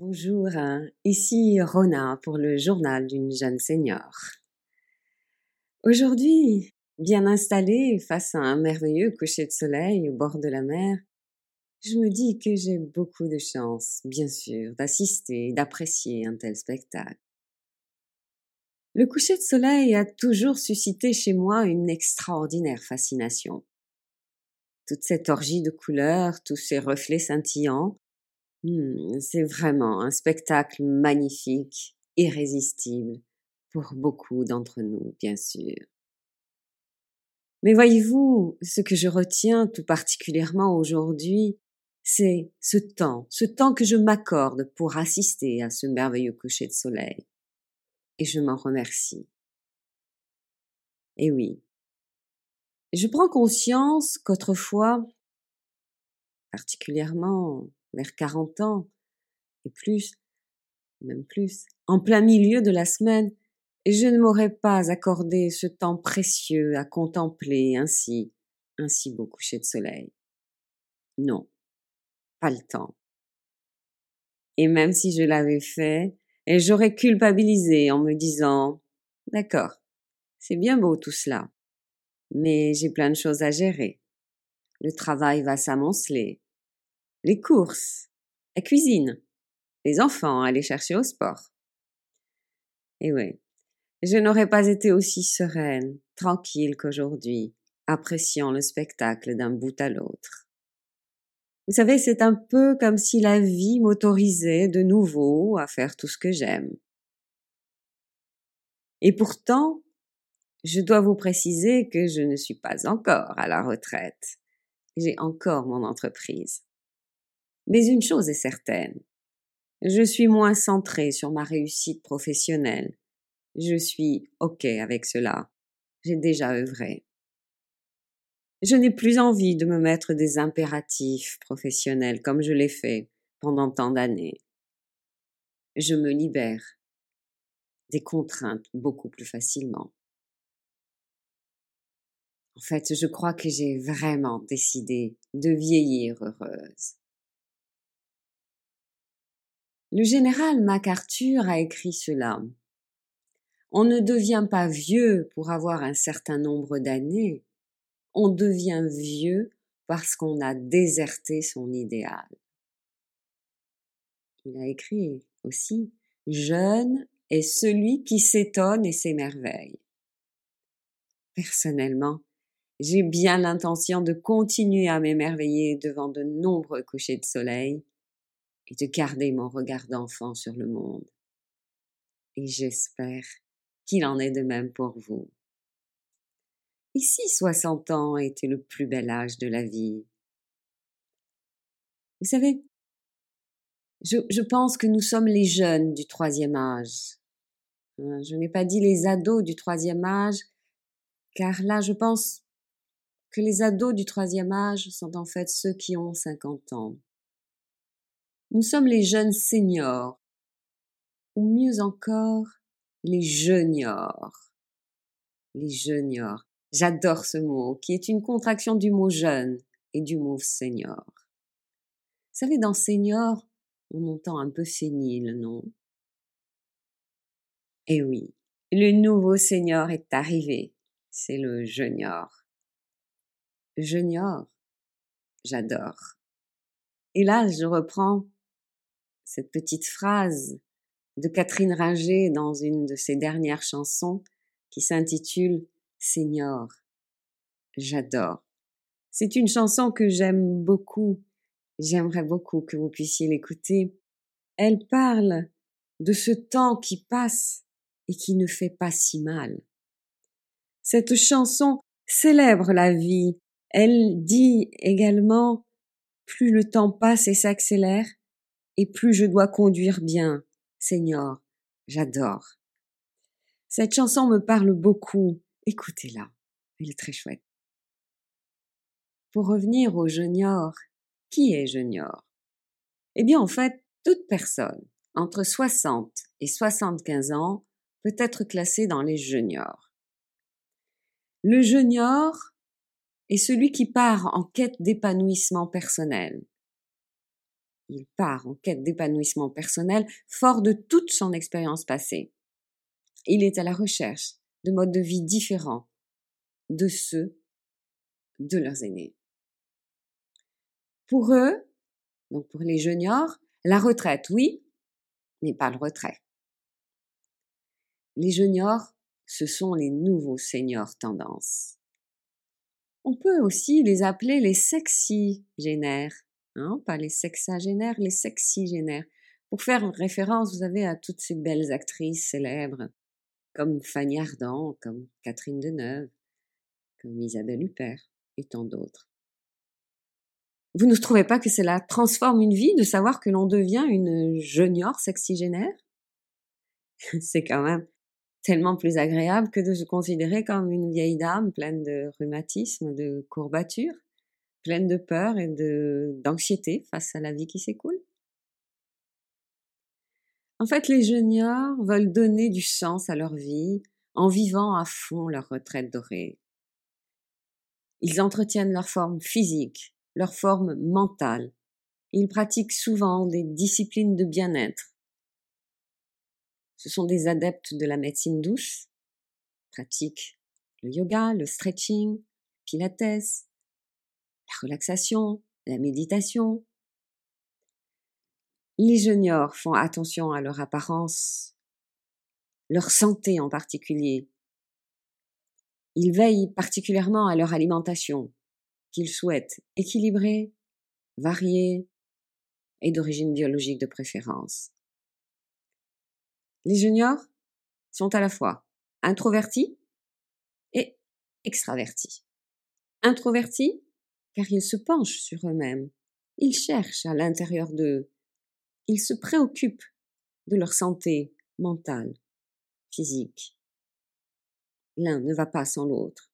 Bonjour, hein. ici Rona pour le journal d'une jeune senior. Aujourd'hui, bien installée face à un merveilleux coucher de soleil au bord de la mer, je me dis que j'ai beaucoup de chance, bien sûr, d'assister, d'apprécier un tel spectacle. Le coucher de soleil a toujours suscité chez moi une extraordinaire fascination. Toute cette orgie de couleurs, tous ces reflets scintillants, Hmm, c'est vraiment un spectacle magnifique, irrésistible, pour beaucoup d'entre nous, bien sûr. Mais voyez-vous, ce que je retiens tout particulièrement aujourd'hui, c'est ce temps, ce temps que je m'accorde pour assister à ce merveilleux coucher de soleil. Et je m'en remercie. Et oui, je prends conscience qu'autrefois, particulièrement vers 40 ans et plus, même plus, en plein milieu de la semaine, et je ne m'aurais pas accordé ce temps précieux à contempler ainsi un si beau coucher de soleil. Non, pas le temps. Et même si je l'avais fait, j'aurais culpabilisé en me disant D'accord, c'est bien beau tout cela, mais j'ai plein de choses à gérer. Le travail va s'amonceler, les courses, la cuisine, les enfants à aller chercher au sport. Et oui, je n'aurais pas été aussi sereine, tranquille qu'aujourd'hui, appréciant le spectacle d'un bout à l'autre. Vous savez, c'est un peu comme si la vie m'autorisait de nouveau à faire tout ce que j'aime. Et pourtant, je dois vous préciser que je ne suis pas encore à la retraite. J'ai encore mon entreprise. Mais une chose est certaine. Je suis moins centrée sur ma réussite professionnelle. Je suis OK avec cela. J'ai déjà œuvré. Je n'ai plus envie de me mettre des impératifs professionnels comme je l'ai fait pendant tant d'années. Je me libère des contraintes beaucoup plus facilement. En fait, je crois que j'ai vraiment décidé de vieillir heureuse. Le général MacArthur a écrit cela. On ne devient pas vieux pour avoir un certain nombre d'années, on devient vieux parce qu'on a déserté son idéal. Il a écrit aussi Jeune est celui qui s'étonne et s'émerveille. Personnellement, j'ai bien l'intention de continuer à m'émerveiller devant de nombreux couchers de soleil et de garder mon regard d'enfant sur le monde. Et j'espère qu'il en est de même pour vous. Ici, si 60 ans était le plus bel âge de la vie? Vous savez, je, pense que nous sommes les jeunes du troisième âge. Hein, je n'ai pas dit les ados du troisième âge, car là, je pense que les ados du troisième âge sont en fait ceux qui ont 50 ans. Nous sommes les jeunes seniors, ou mieux encore, les juniors. Les juniors. J'adore ce mot, qui est une contraction du mot jeune et du mot senior. Vous savez, dans senior, on entend un peu sénile, non? Eh oui, le nouveau senior est arrivé. C'est le junior. Junior, j'adore. Et là, je reprends cette petite phrase de Catherine Ringer dans une de ses dernières chansons qui s'intitule Seigneur. J'adore. C'est une chanson que j'aime beaucoup. J'aimerais beaucoup que vous puissiez l'écouter. Elle parle de ce temps qui passe et qui ne fait pas si mal. Cette chanson célèbre la vie. Elle dit également plus le temps passe et s'accélère, et plus je dois conduire bien. Seigneur, j'adore. Cette chanson me parle beaucoup. Écoutez-la. Elle est très chouette. Pour revenir au junior, qui est junior? Eh bien, en fait, toute personne entre 60 et 75 ans peut être classée dans les juniors. Le junior est celui qui part en quête d'épanouissement personnel, il part en quête d'épanouissement personnel, fort de toute son expérience passée. Il est à la recherche de modes de vie différents de ceux de leurs aînés. Pour eux, donc pour les juniors, la retraite, oui, mais pas le retrait. Les juniors, ce sont les nouveaux seniors tendances. On peut aussi les appeler les sexy-génères, hein, pas les sexagénaires, les sexy-génères. Pour faire référence, vous avez à toutes ces belles actrices célèbres, comme Fanny Ardant, comme Catherine Deneuve, comme Isabelle Huppert et tant d'autres. Vous ne trouvez pas que cela transforme une vie de savoir que l'on devient une junior sexygénaire C'est quand même tellement plus agréable que de se considérer comme une vieille dame pleine de rhumatisme, de courbatures, pleine de peur et d'anxiété face à la vie qui s'écoule. En fait, les juniors veulent donner du sens à leur vie en vivant à fond leur retraite dorée. Ils entretiennent leur forme physique, leur forme mentale. Ils pratiquent souvent des disciplines de bien-être. Ce sont des adeptes de la médecine douce, pratiquent le yoga, le stretching, pilates, la relaxation, la méditation. Les juniors font attention à leur apparence, leur santé en particulier, ils veillent particulièrement à leur alimentation, qu'ils souhaitent équilibrée, variée et d'origine biologique de préférence. Les juniors sont à la fois introvertis et extravertis. Introvertis car ils se penchent sur eux-mêmes, ils cherchent à l'intérieur d'eux, ils se préoccupent de leur santé mentale, physique, L'un ne va pas sans l'autre.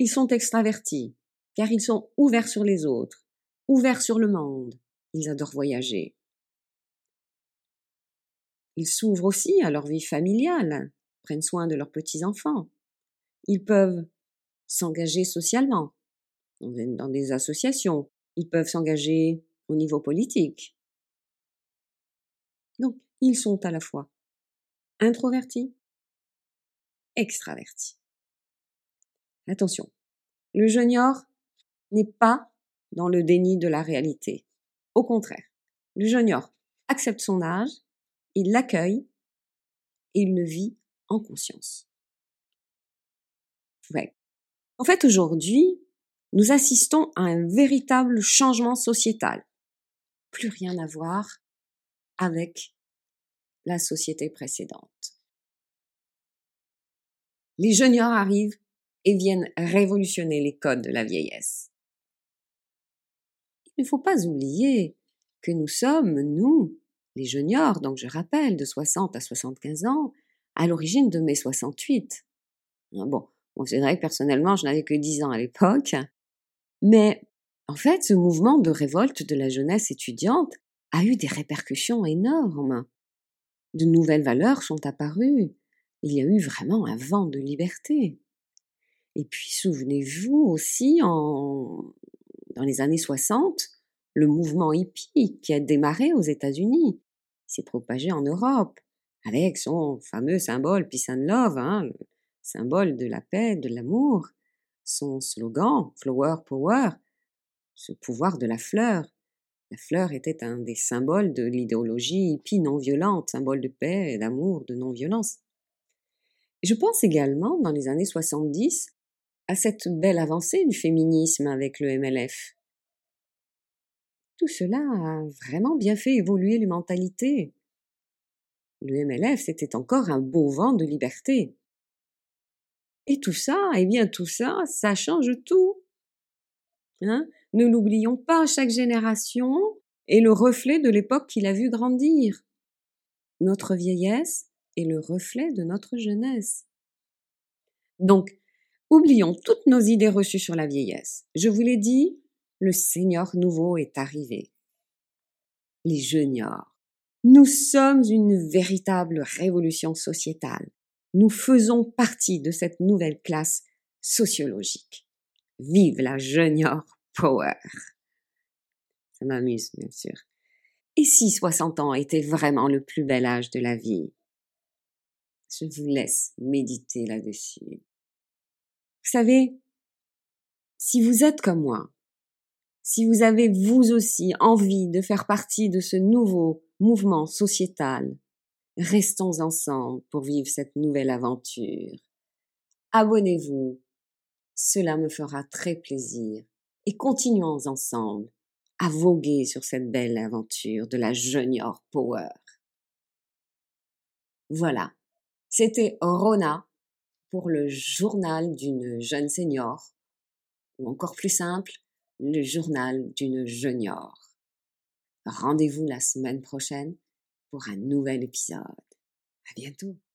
Ils sont extravertis, car ils sont ouverts sur les autres, ouverts sur le monde. Ils adorent voyager. Ils s'ouvrent aussi à leur vie familiale, prennent soin de leurs petits-enfants. Ils peuvent s'engager socialement, dans des associations. Ils peuvent s'engager au niveau politique. Donc, ils sont à la fois introvertis extraverti. Attention, le junior n'est pas dans le déni de la réalité. Au contraire, le junior accepte son âge, il l'accueille et il le vit en conscience. Ouais. En fait, aujourd'hui, nous assistons à un véritable changement sociétal. Plus rien à voir avec la société précédente les juniors arrivent et viennent révolutionner les codes de la vieillesse. Il ne faut pas oublier que nous sommes, nous, les juniors, donc je rappelle, de 60 à 75 ans, à l'origine de mai 68. Hein, bon, bon c'est vrai que personnellement, je n'avais que 10 ans à l'époque, mais en fait, ce mouvement de révolte de la jeunesse étudiante a eu des répercussions énormes. De nouvelles valeurs sont apparues, il y a eu vraiment un vent de liberté. Et puis souvenez-vous aussi, en, dans les années 60, le mouvement hippie qui a démarré aux États-Unis s'est propagé en Europe avec son fameux symbole Peace and Love, hein, le symbole de la paix, de l'amour, son slogan Flower Power, ce pouvoir de la fleur. La fleur était un des symboles de l'idéologie hippie non violente, symbole de paix, d'amour, de non-violence. Je pense également, dans les années 70, à cette belle avancée du féminisme avec le MLF. Tout cela a vraiment bien fait évoluer les mentalités. Le MLF, c'était encore un beau vent de liberté. Et tout ça, eh bien tout ça, ça change tout. Hein ne l'oublions pas, chaque génération est le reflet de l'époque qu'il a vu grandir. Notre vieillesse, est le reflet de notre jeunesse. Donc, oublions toutes nos idées reçues sur la vieillesse. Je vous l'ai dit, le Seigneur nouveau est arrivé. Les juniors. Nous sommes une véritable révolution sociétale. Nous faisons partie de cette nouvelle classe sociologique. Vive la junior power. Ça m'amuse, bien sûr. Et si 60 ans était vraiment le plus bel âge de la vie? Je vous laisse méditer là-dessus. Vous savez, si vous êtes comme moi, si vous avez vous aussi envie de faire partie de ce nouveau mouvement sociétal, restons ensemble pour vivre cette nouvelle aventure. Abonnez-vous, cela me fera très plaisir et continuons ensemble à voguer sur cette belle aventure de la Junior Power. Voilà, c'était Rona pour le journal d'une jeune senior, ou encore plus simple, le journal d'une junior. Rendez-vous la semaine prochaine pour un nouvel épisode. À bientôt.